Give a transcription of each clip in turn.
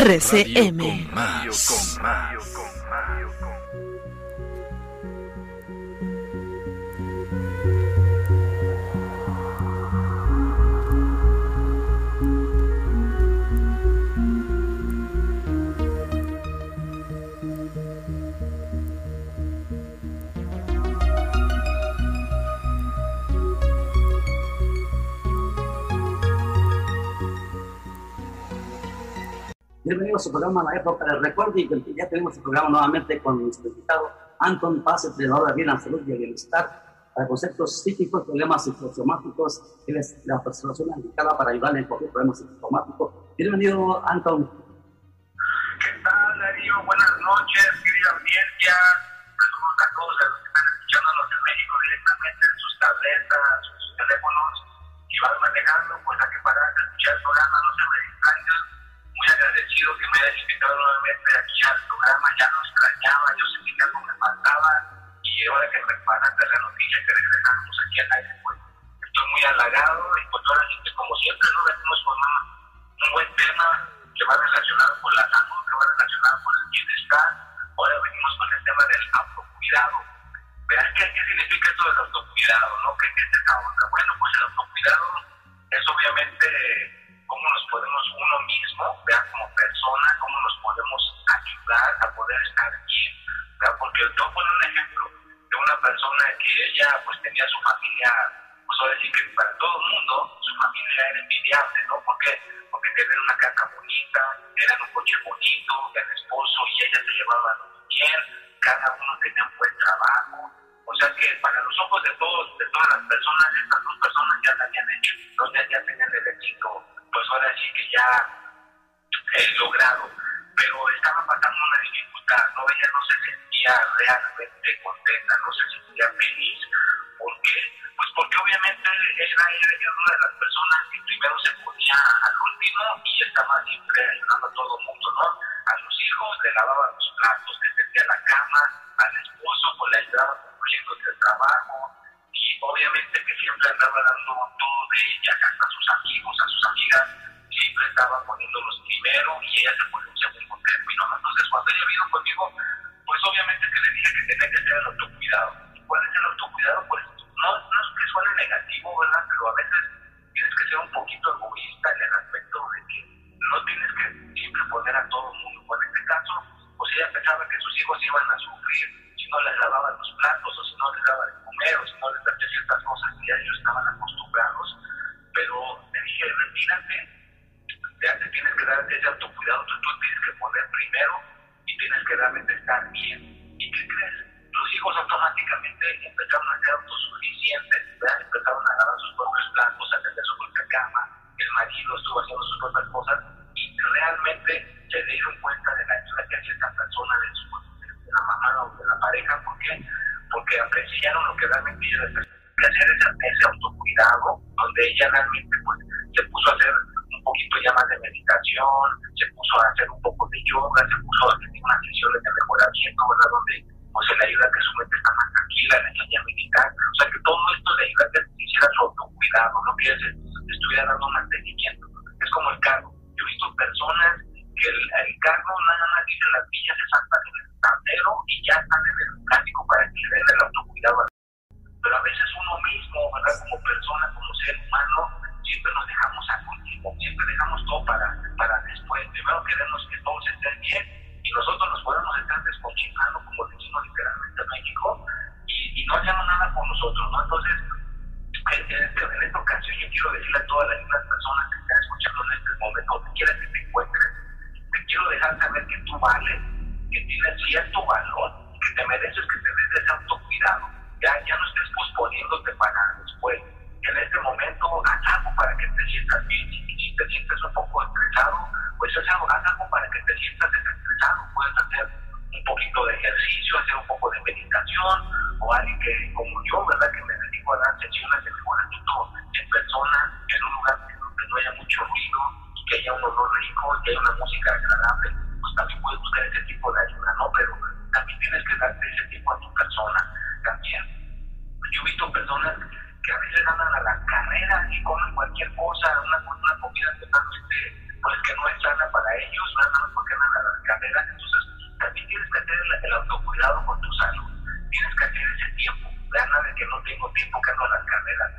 RCM. Bienvenidos a su programa La Época del Recuerdo y ya tenemos el programa nuevamente con nuestro invitado Anton Paz, entrenador de vida, salud y bienestar para conceptos psíquicos, problemas psicosomáticos. Él es la persona indicada para ayudarle en cualquier problema psicosomático. Bienvenido, Anton. ¿Qué tal, Darío? Buenas noches, querida audiencia. Saludos a todos los que están escuchándonos en México directamente en sus tabletas, sus teléfonos. Si van manejando, pues a que parar de escuchar el programa, no se me distraigan muy agradecido que me hayas invitado nuevamente aquí al programa, ya lo extrañaba, yo sentí que algo me faltaba y ahora que me pasaste la noticia que regresamos aquí al aire, pues estoy muy halagado y pues ahora sí que como siempre nos venimos con un, un buen tema que va relacionado con la salud, que va relacionado con el bienestar, ahora venimos con el tema del autocuidado. Verás qué, qué significa esto del autocuidado, ¿no? ¿Qué, qué es esta onda? Bueno, pues el autocuidado es obviamente cómo nos podemos uno mismo, vea como persona, cómo nos podemos ayudar a poder estar bien, ¿verdad? porque yo pongo un ejemplo de una persona que ella pues tenía su familia, pues ahora sí que para todo el mundo su familia era envidiable, ¿no? ¿Por qué? Porque tenían una casa bonita, eran un coche bonito, el esposo y ella se llevaban bien, cada uno tenía un buen trabajo, o sea que para los ojos de todos, de todas las personas, estas dos personas ya la habían hecho, entonces ya tenían el éxito pues ahora sí que ya he logrado, pero estaba pasando una dificultad, ¿no? Ella no se sentía realmente contenta, no se sentía feliz, ¿por qué? Pues porque obviamente ella era una de las personas que primero se ponía al último y estaba siempre ayudando a todo el mundo, ¿no? A sus hijos le lavaba los platos, le tendía la cama, al esposo pues le ayudaba con proyectos de trabajo, obviamente que siempre andaba dando todo de ella, hasta a sus amigos, a sus amigas, siempre estaba poniéndolos primero y ella se ponía un segundo término. Entonces, cuando ella vino conmigo, pues obviamente que le dije que tenía que ser el autocuidado. ¿Y cuál es el autocuidado? Pues no, no es que suene negativo, ¿verdad? Pero a veces tienes que ser un poquito egoísta en el aspecto de que no tienes que siempre poner a todo el mundo. Pues en este caso, pues ella pensaba que sus hijos iban a sufrir no les lavaban los platos o si no les daban de comer o si no les hacía ciertas cosas que ya ellos estaban acostumbrados. Pero le dije, retírate, ya te tienes que dar ese autocuidado, tú, tú tienes que poner primero y tienes que realmente estar bien. ¿Y qué crees? Los hijos automáticamente empezaron a ser autosuficientes, ¿verdad? empezaron a lavar sus propios platos, a tender su propia cama, el marido estuvo haciendo sus propias cosas y realmente se dieron cuenta de la ayuda que hacía esta persona de, su, de la mamá o de la Porque apreciaron lo que realmente ella les hacer ese, ese autocuidado, donde ella realmente pues, se puso a hacer un poquito ya más de meditación, se puso a hacer un poco de yoga, se puso a tener unas sesiones de mejoramiento, ¿verdad? Donde pues se le ayuda a que su mente está más tranquila, le enseña a meditar, o sea que todo esto le ayuda a que hiciera su autocuidado, no que estuviera dando mantenimiento, es como el carro, yo he visto personas que el, el carro nada más dice las villas exactas en el tablero y ya están en el plástico para que le den el autocuidado pero a veces uno mismo, ¿verdad? Como persona, como ser humano, siempre nos dejamos al último, siempre dejamos todo para, para después. Primero queremos que todos estén bien y nosotros nos podemos estar descochinando, como decimos literalmente en México, y, y no hacemos nada por nosotros, ¿no? Entonces, en, en, este, en esta ocasión yo quiero decirle a todas las, las personas que están escuchando en este momento, donde quiera que te encuentres, te quiero dejar saber que tú que tienes cierto valor, que te mereces que te des ese autocuidado. Ya, ya no estés posponiéndote para después. En este momento haz algo para que te sientas bien. Si te sientes un poco estresado, pues haz algo, haz algo para que te sientas desestresado. Puedes hacer un poquito de ejercicio, hacer un poco de meditación, o alguien que, como yo, ¿verdad? Que me dedico a dar sesiones de mejoramiento en persona, en un lugar donde no haya mucho ruido, que haya un olor rico, que haya una música agradable, pues también puedes buscar ese tipo de ayuda, ¿no? Pero también tienes que darte ese tiempo a tu persona también. Yo he visto personas que a veces andan a la carrera y comen cualquier cosa, una, una comida totalmente, pues que no es sana para ellos, nada más porque andan a la carrera. Entonces, también tienes que hacer el, el autocuidado con tu salud. Tienes que hacer ese tiempo. Ya nada de que no tengo tiempo que ando a las carreras.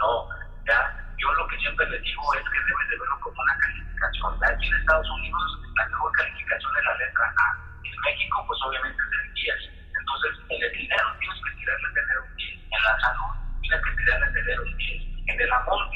No, ya. Yo lo que siempre les digo es que debes de verlo como una calificación. Aquí en Estados Unidos la mejor calificación es la letra A. En México, pues obviamente es el 10. Entonces, en el dinero tienes que tirarle tener un 10. En la salud tienes que tirarle tener un 10. En el amor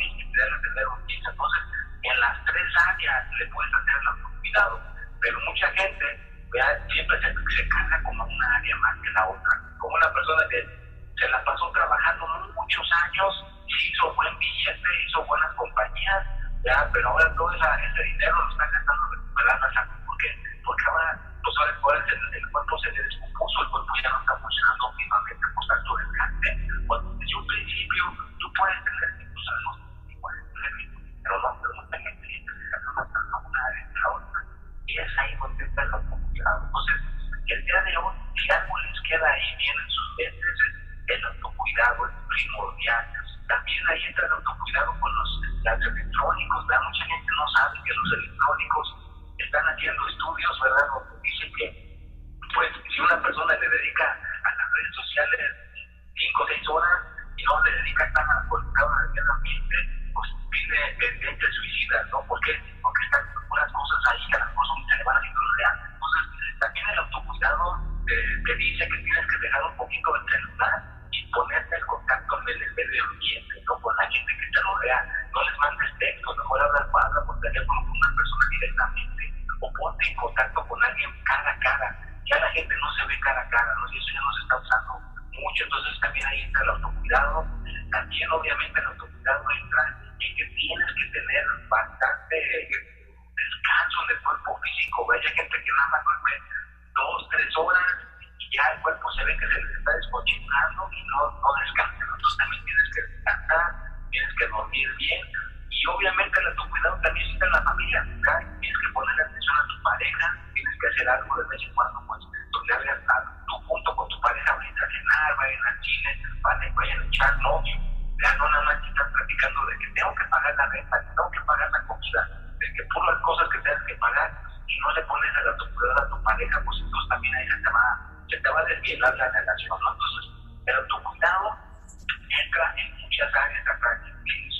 tengo que pagar la renta, tengo que pagar la comida, de que por las cosas que tienes que pagar y no le pones el autocuidado a tu pareja, pues entonces también ahí se te va, se te va a desvielar la relación, ¿no? Entonces, el autocuidado entra en muchas áreas acá.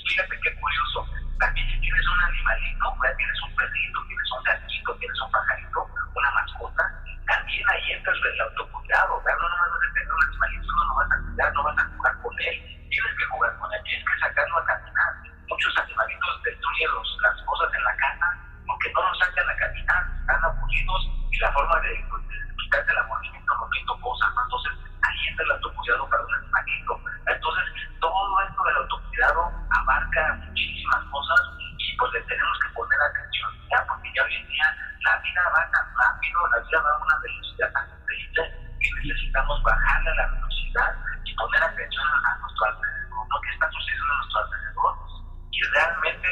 Fíjate qué curioso, también si tienes un animalito, ya tienes un perrito, tienes un gatito, tienes un pajarito, una mascota, también ahí entra el autocuidado, ¿verdad? No nomás vas a tener un animalito, no lo vas a cuidar, no vas a jugar con él, tienes que jugar con él, tienes que sacarlo a caminar. Muchos animalitos destruyen los, las cosas en la casa porque no los sacan a caminar, están aburridos y la forma de, pues, de quitarse el aburrimiento moviendo cosas, ¿no? Entonces ahí entra el autocuidado para un animalito. Entonces todo esto del autocuidado abarca muchísimas cosas y pues le tenemos que poner atención, ¿ya? Porque ya hoy en día la vida va tan rápido, la vida va a una velocidad tan increíble que necesitamos bajarle la velocidad y poner atención a nuestro alrededor, ¿no? ¿Qué está sucediendo a nuestro alrededor? Y realmente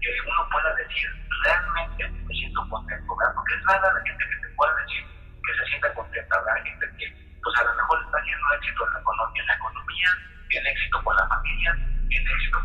que uno pueda decir, realmente me siento contento, ¿verdad? Porque es rara la gente que te pueda decir que se sienta contenta, ¿verdad? Gente que, pues a lo mejor está teniendo éxito en la economía, en la economía tiene éxito con la familia, tiene éxito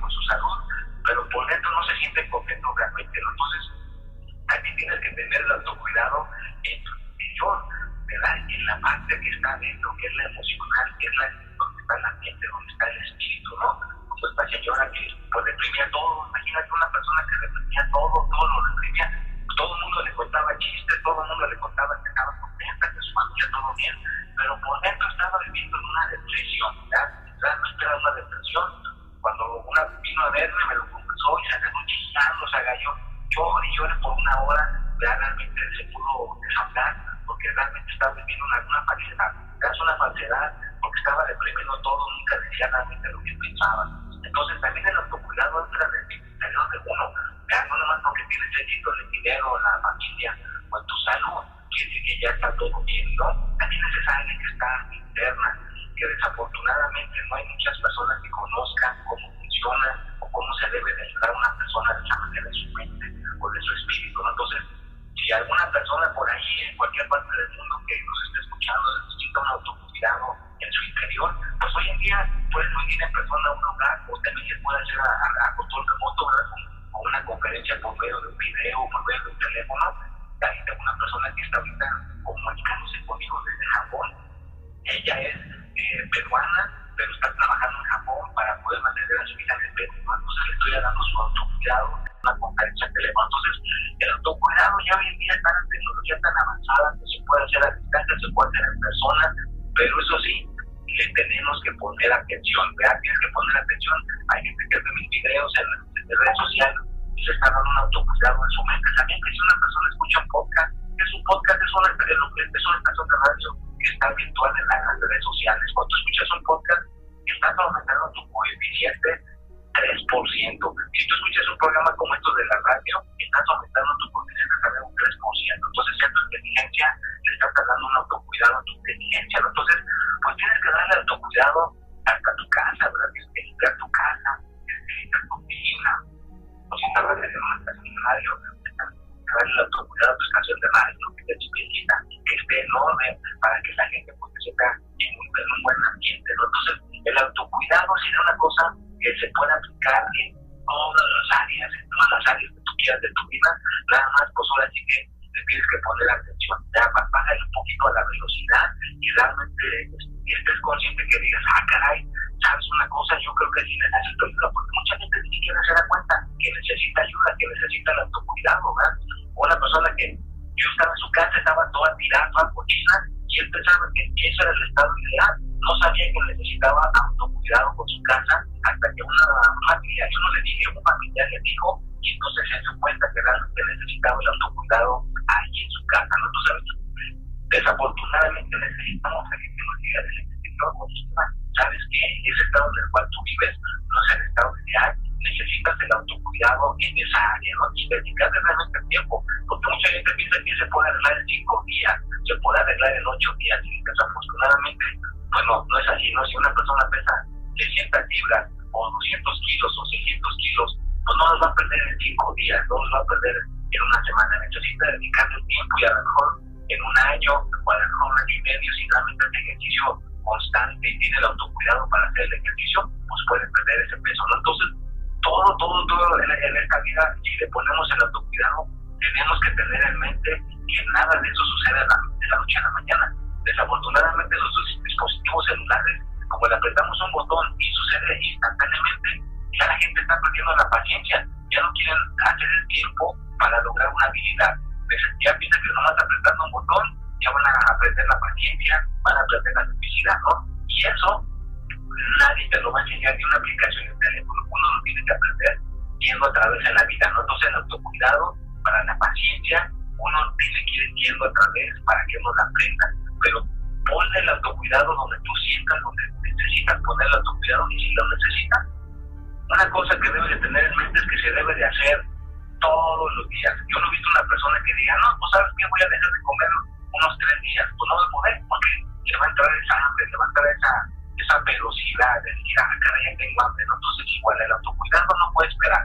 ya está todo bien, ¿no? También es esa alguien que está interna, que desafortunadamente no hay muchas personas que conozcan cómo funciona o cómo se debe de ayudar a una persona de esa manera de su mente o de su espíritu, ¿no? Entonces, si alguna persona por ahí, en cualquier parte del mundo que nos esté escuchando, necesita un autocuidado en su interior, pues hoy en día puede venir en persona a un lugar o también se puede hacer a, a, a control remoto o una conferencia por medio de un video por medio de un teléfono. Tengo una persona que está ahorita comunicándose conmigo desde Japón. Ella es eh, peruana, pero está trabajando en Japón para poder mantener a su hija en Perú. Entonces le estoy dando su autocuidado en una conferencia de teléfono. Entonces, el autocuidado ya hoy en día está en tecnología tan avanzada que se puede hacer a distancia, se puede hacer en persona, pero eso sí, le tenemos que poner atención, ¿verdad? Tienes que poner atención. Hay gente que ve mis videos en, en redes sociales y está dando un autocuidado en su mente. También que si una persona escucha un podcast, es un podcast, es una, es una estación de radio que está virtual en las redes sociales. Cuando escuchas un podcast, estás aumentando tu coeficiente 3%. Si tú escuchas un programa como esto de la radio, estás aumentando tu coeficiente también un 3%. Entonces, ya tu inteligencia le estás dando un autocuidado a tu inteligencia. ¿no? Entonces, pues tienes que darle autocuidado hasta tu casa, ¿verdad? Tienes que limpiar tu casa, tienes que limpiar tu. O en el que esté en para que la gente pues, en un, en un buen ambiente. Entonces, el autocuidado sería una cosa que se puede aplicar en todas las áreas, en todas las áreas que tú quieras de tu vida, nada más, pues ahora sí que tienes que poner atención, ya bájale un poquito a la velocidad y realmente estés consciente que digas, ah, caray, sabes una cosa, yo creo que sí necesito ayuda, porque mucha gente ni siquiera se da cuenta que necesita ayuda, que necesita el autocuidado, ¿verdad? Una persona que yo estaba en su casa, estaba toda tirada, toda cochina, y él pensaba que eso era el estado ideal, no sabía que necesitaba autocuidado con su casa, hasta que una familia, yo no le dije, un familiar le dijo, y entonces se dio cuenta que realmente necesitaba el autocuidado ahí en su casa, ¿no? Entonces, desafortunadamente necesitamos a gente que nos diga desde el interior, sabes que ese estado en el cual tú vives no es el estado ideal, necesitas el autocuidado en la paciencia, ya no quieren hacer el tiempo para lograr una habilidad. Ya piensan que nomás apretando un botón ya van a aprender la paciencia, van a aprender la felicidad, ¿no? Y eso nadie te lo va a enseñar ni una aplicación en teléfono, uno lo tiene que aprender yendo a través de la vida, ¿no? Entonces el autocuidado para la paciencia, uno tiene que ir yendo a través para que uno la aprenda, pero ponle el autocuidado donde tú sientas, donde necesitas poner el autocuidado y si lo necesitas, una cosa que debes de tener en mente es que se debe de hacer todos los días. Yo no he visto una persona que diga, no, pues sabes que voy a dejar de comer unos tres días, pues no va a poder, porque le va a entrar esa hambre, le va a entrar esa, esa velocidad de decir, ah, caray, ya tengo hambre, ¿no? Entonces igual el autocuidado no puede esperar.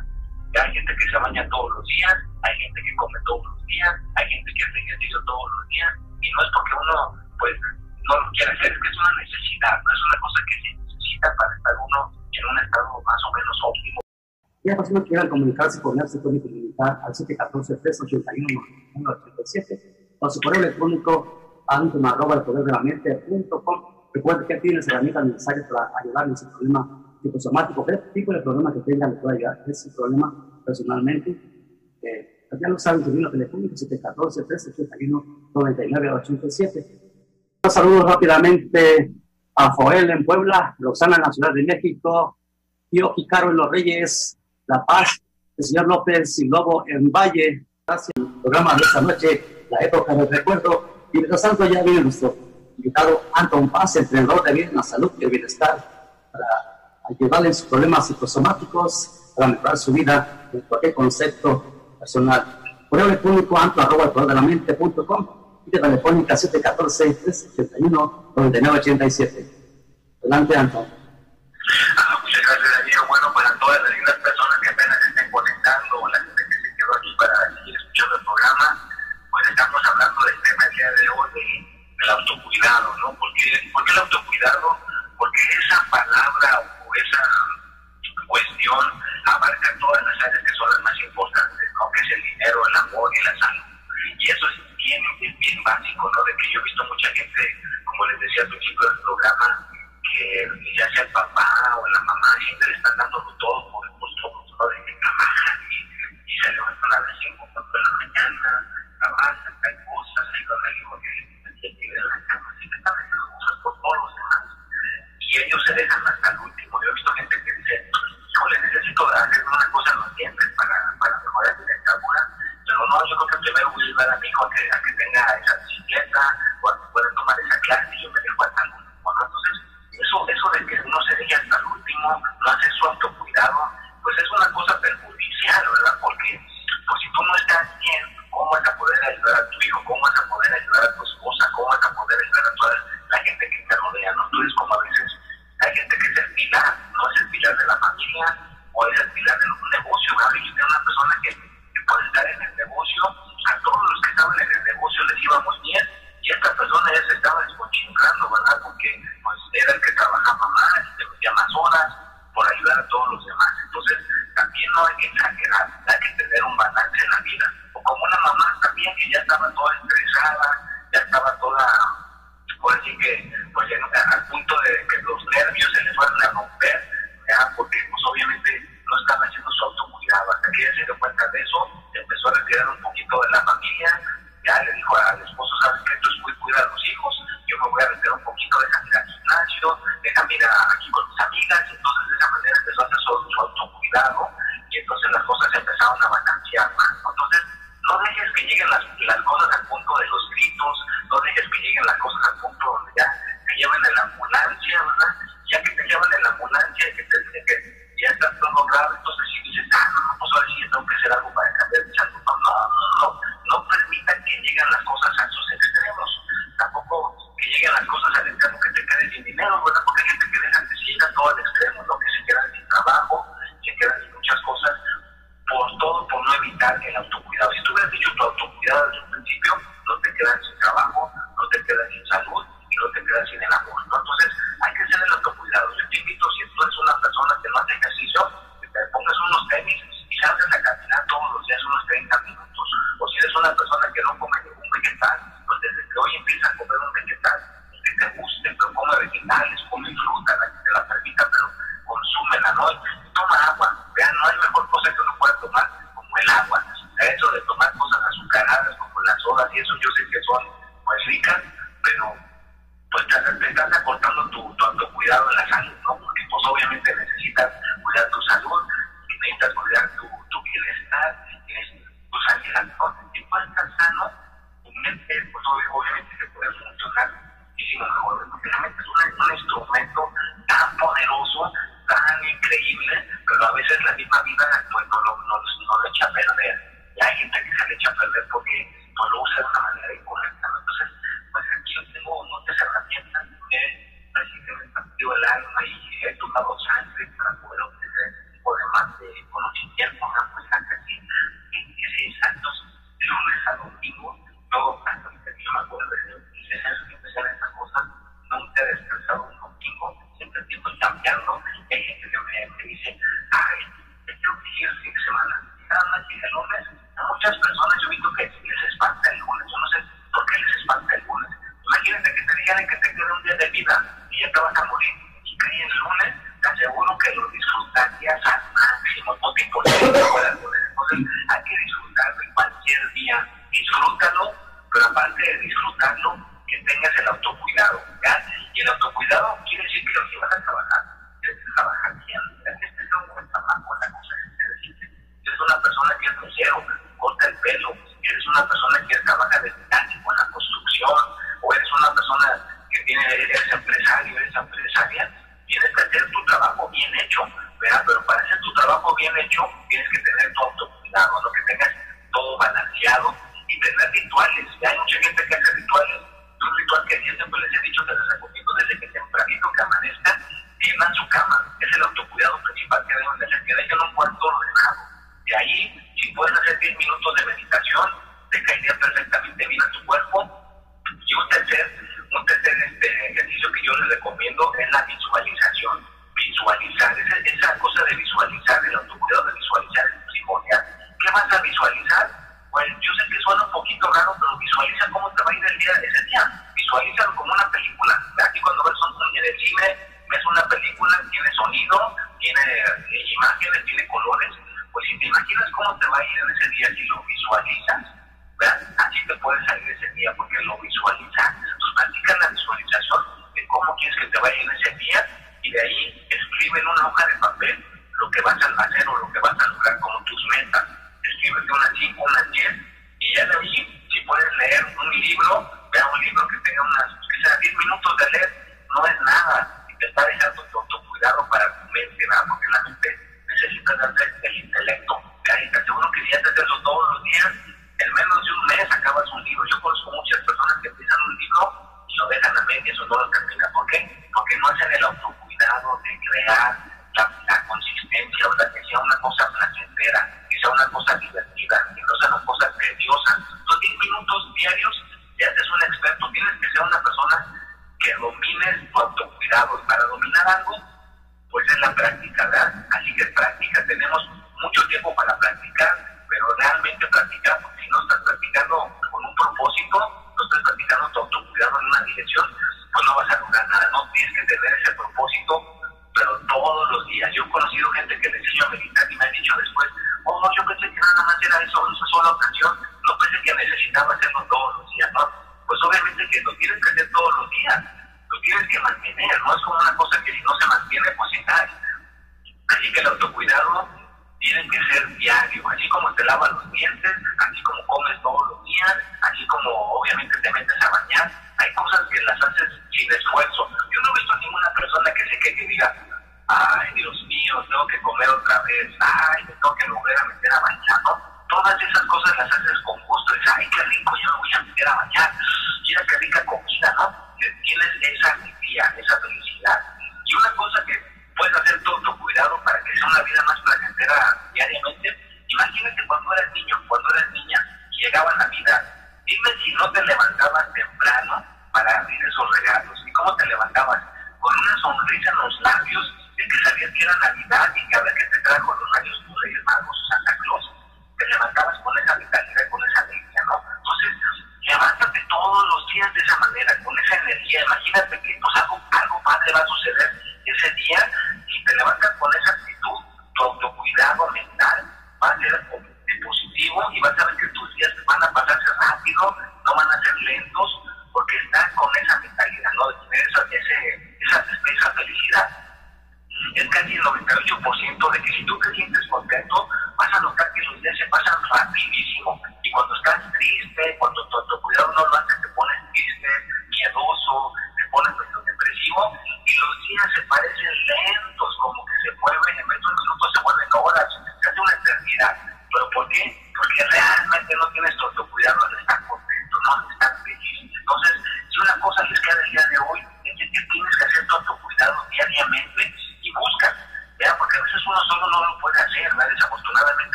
Hay gente que se baña todos los días, hay gente que come todos los días, hay gente que hace ejercicio todos los días, y no es porque uno, pues, no lo quiera hacer, es que es una necesidad, no es una cosa que se necesita para estar uno en un estado más o menos óptimo. Y las personas que quieran comunicarse con él se pueden comunicar al 714-381-187 o su correo electrónico antum.com. Recuerden que tienes herramientas necesarias para ayudar en su problema psicosomático. ¿Qué tipo de problema que tengan le puede ayudar? Ese problema personalmente. Eh, ya lo saben, su telefónico 714-381-9987. Saludos rápidamente Alfoel en Puebla, Roxana en la Ciudad de México, Tío Jicaro en Los Reyes, La Paz, el señor López y Lobo en Valle. Gracias el programa de esta noche, la época del recuerdo. Y mientras tanto ya viene nuestro invitado Anton Paz, entrenador de bien, la salud y el bienestar, para ayudarles sus problemas psicosomáticos, para mejorar su vida en cualquier concepto personal. Correo electrónico anto arroba de la mente telefónica 714-371-9987. Adelante, Anton. Ah, muchas gracias, Darío. Bueno, para todas las lindas personas que apenas se estén conectando o la gente que se quedó aquí para seguir escuchando el programa, pues estamos hablando del tema el día de hoy del autocuidado, ¿no? Porque, porque el autocuidado economía o el alquiler de los que te dice que ya está todo grave, entonces si dices, ah, no, no, pues ahora tengo que hacer algo para día, disfrútalo, pero aparte de disfrutarlo, que tengas el autocuidado. ¿ya? Y el autocuidado quiere decir que si vas a trabajar, tienes que trabajar bien, tienes que un buen trabajo, la cosa es que Eres una persona que es grosero, corta el pelo, eres una persona que trabaja de mecánico en la construcción, o eres una persona que tiene, eres empresario, eres empresaria, tienes que hacer tu trabajo bien hecho, ¿verdad? pero para hacer tu trabajo bien hecho tienes que tener tu autocuidado, lo que tengas todo balanceado y tener rituales. Ya hay mucha gente que hace rituales. Un ritual que yo siempre pues, les he dicho, que les recomiendo desde que tempranito que amanezca, tiendan su cama. Es el autocuidado principal que deben hacer, que dejen un cuarto ordenado. De ahí, si pueden hacer 10 minutos de meditación, te caería perfectamente bien a tu cuerpo. Y un tercer, un tercer este ejercicio que yo les recomiendo es la visualización. Visualizar, esa, esa cosa de visualizar, el autocuidado de visualizar es primordial ¿Qué vas a visualizar? Bueno, yo sé que suena un poquito raro, pero visualiza cómo te va a ir el día, ese día. Visualízalo como una película. Aquí cuando ves un en cine, ves una película, tiene sonido, tiene eh, imágenes, tiene colores. Pues si te imaginas cómo te va a ir en ese día y si lo visualizas, para dominar algo, pues es la práctica, ¿verdad? Así que práctica, tenemos mucho tiempo para practicar, pero realmente practicar, porque si no estás practicando con un propósito, no estás practicando todo tu cuidado en una dirección, pues no vas a lograr nada, no tienes que tener ese propósito.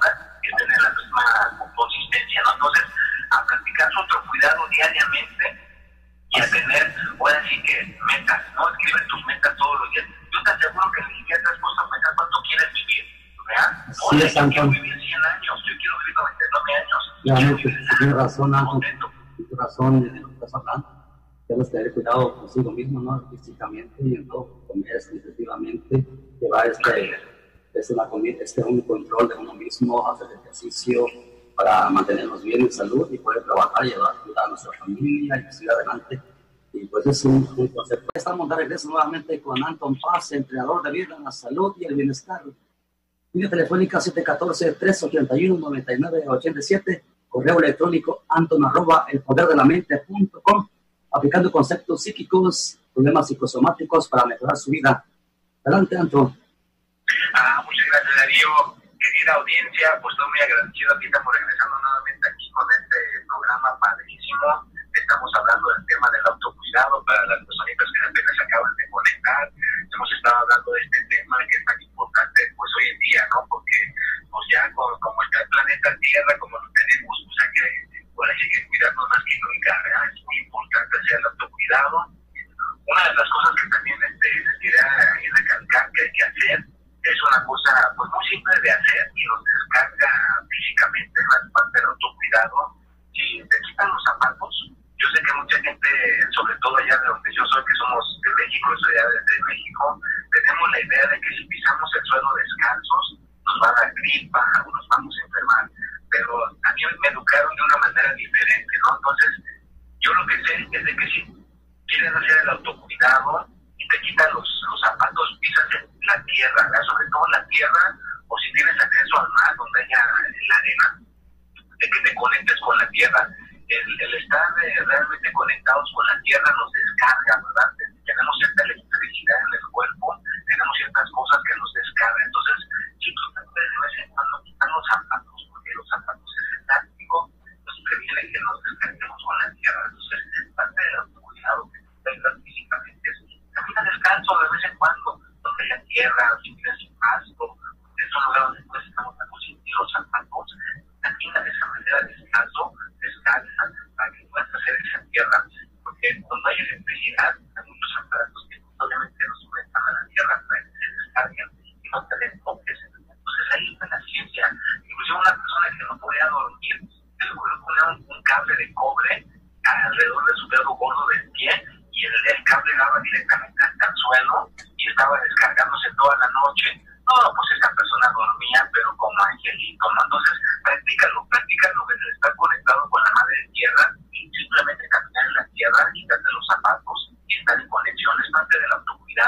que tienen la misma consistencia, ¿no? Entonces, a practicar su autocuidado diariamente y a tener, ahora sí que metas, ¿no? Escribe tus metas todos los días. Yo te aseguro que ni siquiera te has puesto metas cuánto quieres vivir, ¿verdad? Oye, sí, yo quiero vivir 100 años, yo quiero vivir 99 años. Ya, no, tienes razón, Anjo. Tienes razón, de lo que estás hablando. Debes tener cuidado consigo mismo, ¿no? Físicamente y en todo, comer, sensitivamente, llevar este una, este un control de uno mismo, hacer ejercicio, para mantenernos bien en salud y poder trabajar y ayudar a nuestra familia y seguir adelante. Y pues es un, concepto. Estamos de regreso nuevamente con Anton Paz, entrenador de vida, la salud y el bienestar. Línea telefónica 714-381-9987, correo electrónico anton arroba el poder de la mente.com, aplicando conceptos psíquicos, problemas psicosomáticos para mejorar su vida. Adelante, Anton. Ah, muchas gracias, Darío querida audiencia, pues estoy muy agradecido. Aquí estamos regresando nuevamente aquí con este programa padrísimo.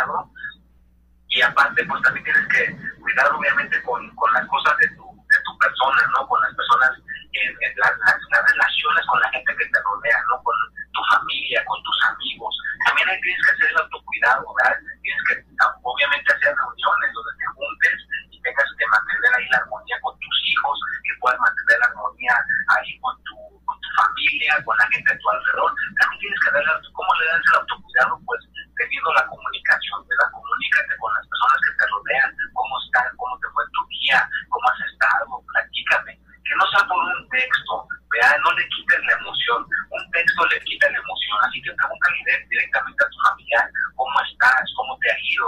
Del autocuidado. Y aparte, pues también tienes que cuidar, obviamente, con, con las cosas de tu, de tu persona, ¿no? Con las personas, en, en las, las relaciones con la gente que te rodea, ¿no? Con tu familia, con tus amigos. También ahí tienes que hacer el autocuidado, ¿verdad? Tienes que obviamente hacer reuniones donde te juntes y tengas que mantener ahí la armonía con tus hijos, que puedas mantener la armonía ahí con tu, con tu familia, con la gente a tu alrededor. También tienes que darle, ¿cómo le das el autocuidado? Pues la comunicación, ¿verdad? Comunícate con las personas que te rodean, cómo están, cómo te fue tu día, cómo has estado, platícame. Que no sea por un texto, ¿verdad? No le quites la emoción. Un texto le quita la emoción. Así que pregúntale directamente a tu familiar cómo estás, cómo te ha ido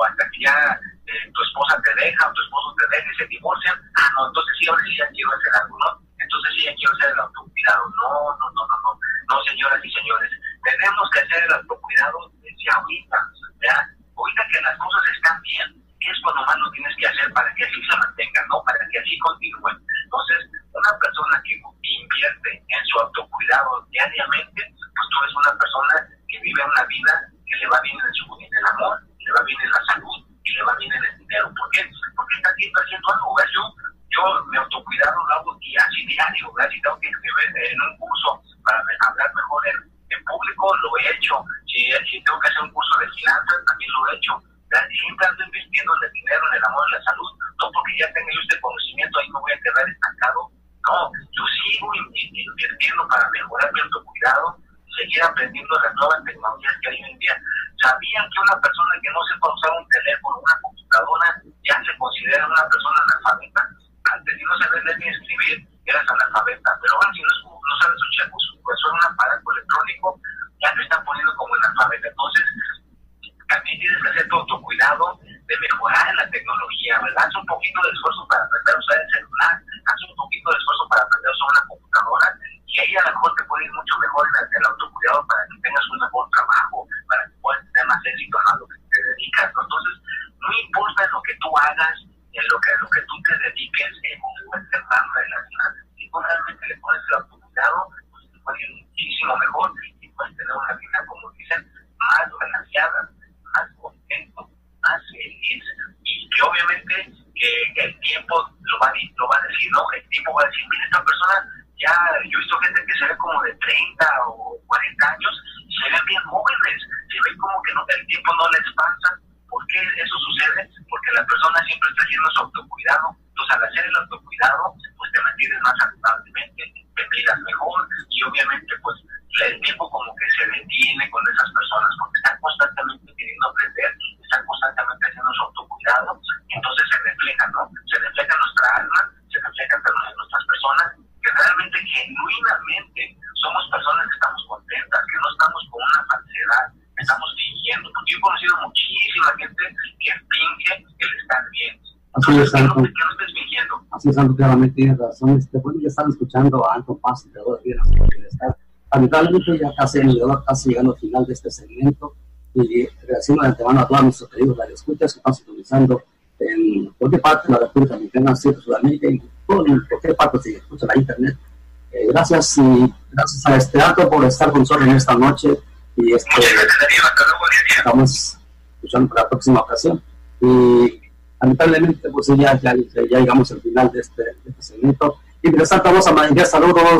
o hasta que ya eh, tu esposa te deja o tu esposo te deja y se divorcian, ah, no, entonces sí, ahora sí ya quiero hacer algo, ¿no? Entonces sí ya quiero hacer el autocuidado. No, no, no, no, no, no, señoras y señores, tenemos que hacer el autocuidado desde ahorita, ¿verdad? Ahorita que las cosas están bien, es cuando más lo tienes que hacer para que así se mantengan, ¿no? Para que así continúen. Entonces, una persona que invierte en su autocuidado diariamente, pues tú eres una persona que vive una vida que le va bien en, su, en el amor, le va bien en la salud y le va bien en el dinero. ¿Por qué? Porque está siempre haciendo algo, ¿verdad? Yo, yo mi autocuidado lo hago así diario, ¿verdad? Si tengo que escribir en un curso para hablar mejor en, en público, lo he hecho. Si, si tengo que hacer un curso de finanzas, también lo he hecho. ¿verdad? Siempre ando invirtiendo en el dinero, en el amor, en la salud. No porque ya tenga yo este conocimiento, ahí me voy a quedar estancado. No, yo sigo invirtiendo para mejorar mi autocuidado, seguir aprendiendo las nuevas tecnologías que hay hoy en día. ¿Sabían que una persona que no sepa usar un teléfono, una computadora, ya se considera una persona analfabeta? Antes, si no sabes leer ni escribir, eras analfabeta. Pero ahora, si no, no sabes usar pues, un aparato electrónico, ya te están poniendo como analfabeta. Entonces, también tienes que hacer tu autocuidado de mejorar en la tecnología. Haz un poquito de esfuerzo para aprender a usar el celular, haz un poquito de esfuerzo para aprender a usar una computadora y ahí a lo mejor te puede ir mucho mejor en el, autocuidado para que tengas un mejor trabajo, para que puedas tener más éxito en lo que te dedicas, ¿no? Entonces, no importa lo que tú hagas, en lo que, en lo que tú te dediques, en cómo puedes más relacionado. Si tú realmente le pones el autocuidado, pues te puede ir muchísimo mejor y puedes tener una vida, como dicen, más balanceada más contento, más feliz y que obviamente que, que el tiempo lo va, lo va a decir, ¿no? El tiempo va a decir, mira, esta persona ya, yo he visto gente que se ve como de 30 o 40 años y se ven bien jóvenes, se ve como que no, el tiempo no les pasa. ¿Por qué eso sucede? Porque la persona siempre está haciendo su autocuidado. Entonces, al hacer el autocuidado, pues te mantienes más saludablemente, te miras mejor y obviamente, pues el tiempo como que se detiene con esas personas porque están constantemente queriendo aprender, están constantemente haciendo su autocuidado, y entonces se refleja, ¿no? Se refleja en nuestra alma, se refleja en nuestras personas, que realmente, genuinamente, somos personas que estamos contentas, que no estamos con una falsedad, estamos fingiendo, porque yo he conocido muchísima gente que finge que le están bien. Así es, fingiendo. Así es, Anton, claramente tienes razón. Este, bueno, ya están escuchando a Anton Paz, creador de Bienestar Bienestar. Lamentablemente ya casi, casi llegando al final de este segmento y agradeciendo de antemano a todos nuestros queridos radioescuchas que están sintonizando en cualquier parte de la República Dominicana, Centro, Sudamérica y en cualquier parte se escucha la internet. Eh, gracias y gracias a este acto por estar con nosotros en esta noche y este, estamos escuchando para la próxima ocasión. Y lamentablemente, pues ya, ya, ya llegamos al final de este, de este segmento. Y mientras tanto, vamos a mandar saludos a